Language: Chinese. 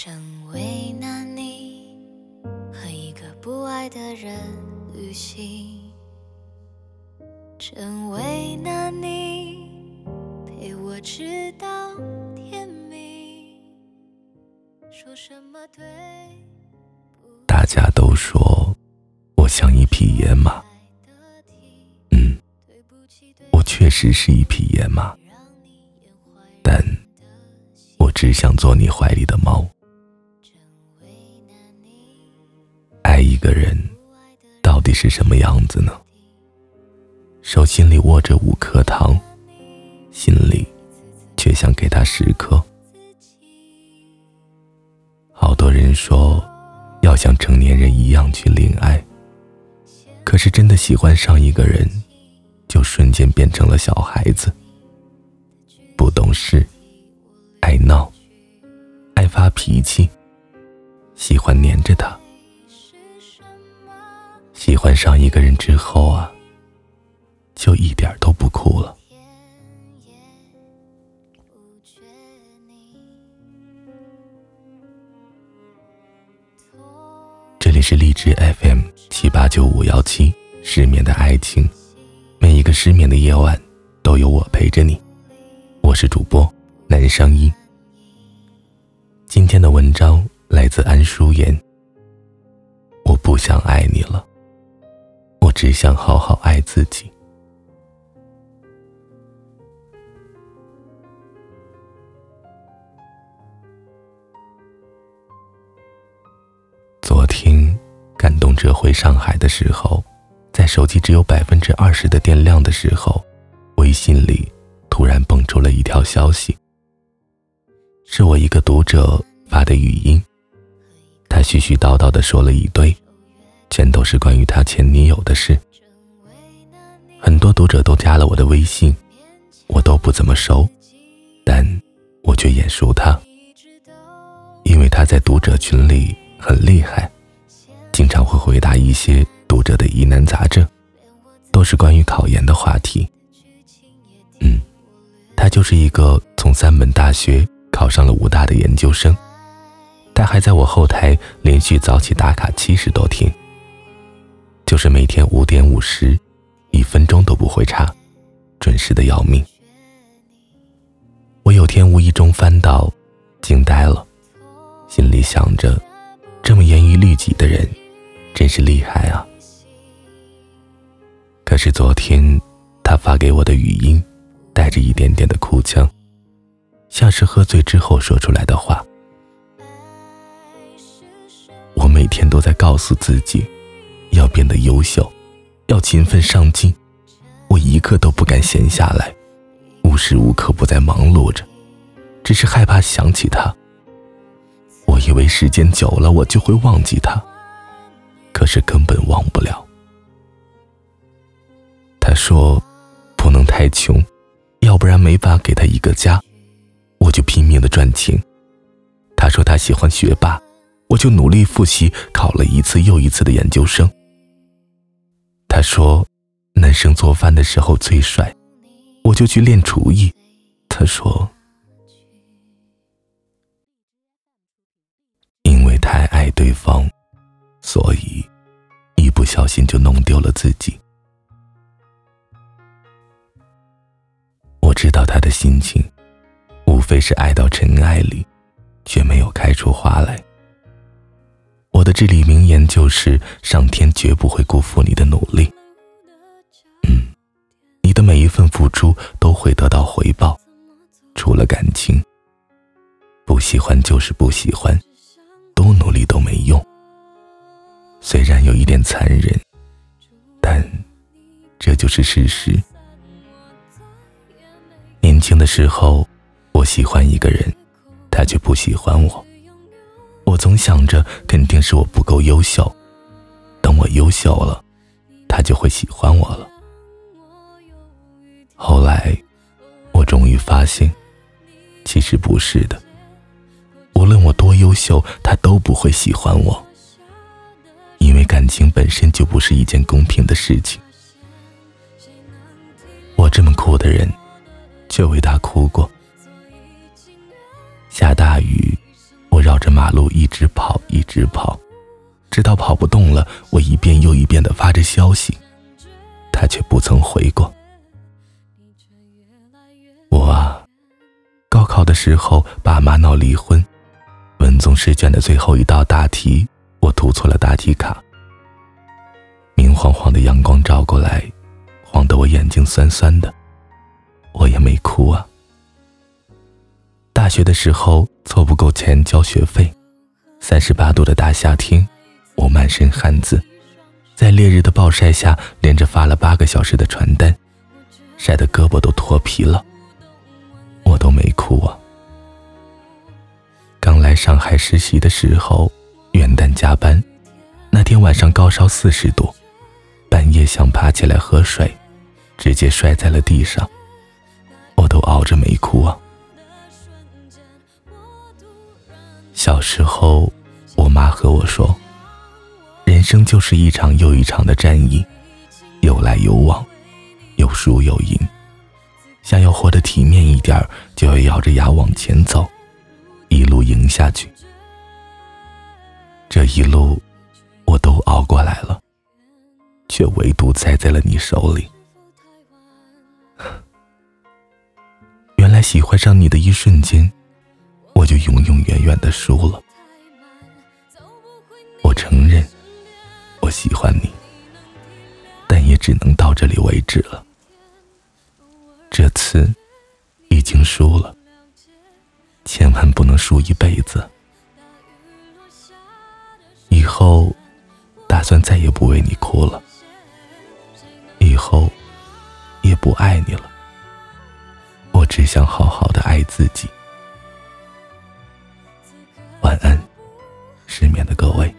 真为难你和一个不爱的人旅行，真为难你陪我直到天明。说什么对大家都说我像一匹野马，嗯，我确实是一匹野马，但我只想做你怀里的猫。一个人到底是什么样子呢？手心里握着五颗糖，心里却想给他十颗。好多人说要像成年人一样去恋爱，可是真的喜欢上一个人，就瞬间变成了小孩子，不懂事，爱闹，爱发脾气，喜欢黏着他。喜欢上一个人之后啊，就一点都不哭了。这里是荔枝 FM 七八九五幺七，失眠的爱情，每一个失眠的夜晚都有我陪着你。我是主播南商一。今天的文章来自安淑妍。我不想爱你了。只想好好爱自己。昨天感动着回上海的时候，在手机只有百分之二十的电量的时候，微信里突然蹦出了一条消息，是我一个读者发的语音，他絮絮叨叨的说了一堆。全都是关于他前女友的事。很多读者都加了我的微信，我都不怎么熟，但我却眼熟他，因为他在读者群里很厉害，经常会回答一些读者的疑难杂症，都是关于考研的话题。嗯，他就是一个从三本大学考上了武大的研究生，他还在我后台连续早起打卡七十多天。就是每天五点五十，一分钟都不会差，准时的要命。我有天无意中翻到，惊呆了，心里想着，这么严于律己的人，真是厉害啊。可是昨天他发给我的语音，带着一点点的哭腔，像是喝醉之后说出来的话。我每天都在告诉自己。要变得优秀，要勤奋上进。我一刻都不敢闲下来，无时无刻不在忙碌着，只是害怕想起他。我以为时间久了我就会忘记他，可是根本忘不了。他说不能太穷，要不然没法给他一个家。我就拼命的赚钱。他说他喜欢学霸，我就努力复习，考了一次又一次的研究生。他说：“男生做饭的时候最帅，我就去练厨艺。”他说：“因为太爱对方，所以一不小心就弄丢了自己。”我知道他的心情，无非是爱到尘埃里，却没有开出花来。我的至理名言就是：上天绝不会辜负你的努力。嗯，你的每一份付出都会得到回报。除了感情，不喜欢就是不喜欢，多努力都没用。虽然有一点残忍，但这就是事实。年轻的时候，我喜欢一个人，他却不喜欢我。总想着，肯定是我不够优秀。等我优秀了，他就会喜欢我了。后来，我终于发现，其实不是的。无论我多优秀，他都不会喜欢我。因为感情本身就不是一件公平的事情。我这么酷的人，却为他哭过。下大雨。我绕着马路一直跑，一直跑，直到跑不动了，我一遍又一遍的发着消息，他却不曾回过。我啊，高考的时候，爸妈闹离婚，文综试卷的最后一道大题，我涂错了答题卡。明晃晃的阳光照过来，晃得我眼睛酸酸的，我也没哭啊。大学的时候，凑不够钱交学费，三十八度的大夏天，我满身汗渍，在烈日的暴晒下，连着发了八个小时的传单，晒得胳膊都脱皮了。我都没哭啊。刚来上海实习的时候，元旦加班，那天晚上高烧四十度，半夜想爬起来喝水，直接摔在了地上，我都熬着没哭啊。小时候，我妈和我说：“人生就是一场又一场的战役，有来有往，有输有赢。想要活得体面一点就要咬着牙往前走，一路赢下去。这一路，我都熬过来了，却唯独栽在了你手里。原来喜欢上你的一瞬间。”就永永远远的输了。我承认，我喜欢你，但也只能到这里为止了。这次已经输了，千万不能输一辈子。以后打算再也不为你哭了，以后也不爱你了。我只想好好的爱自己。失眠的各位。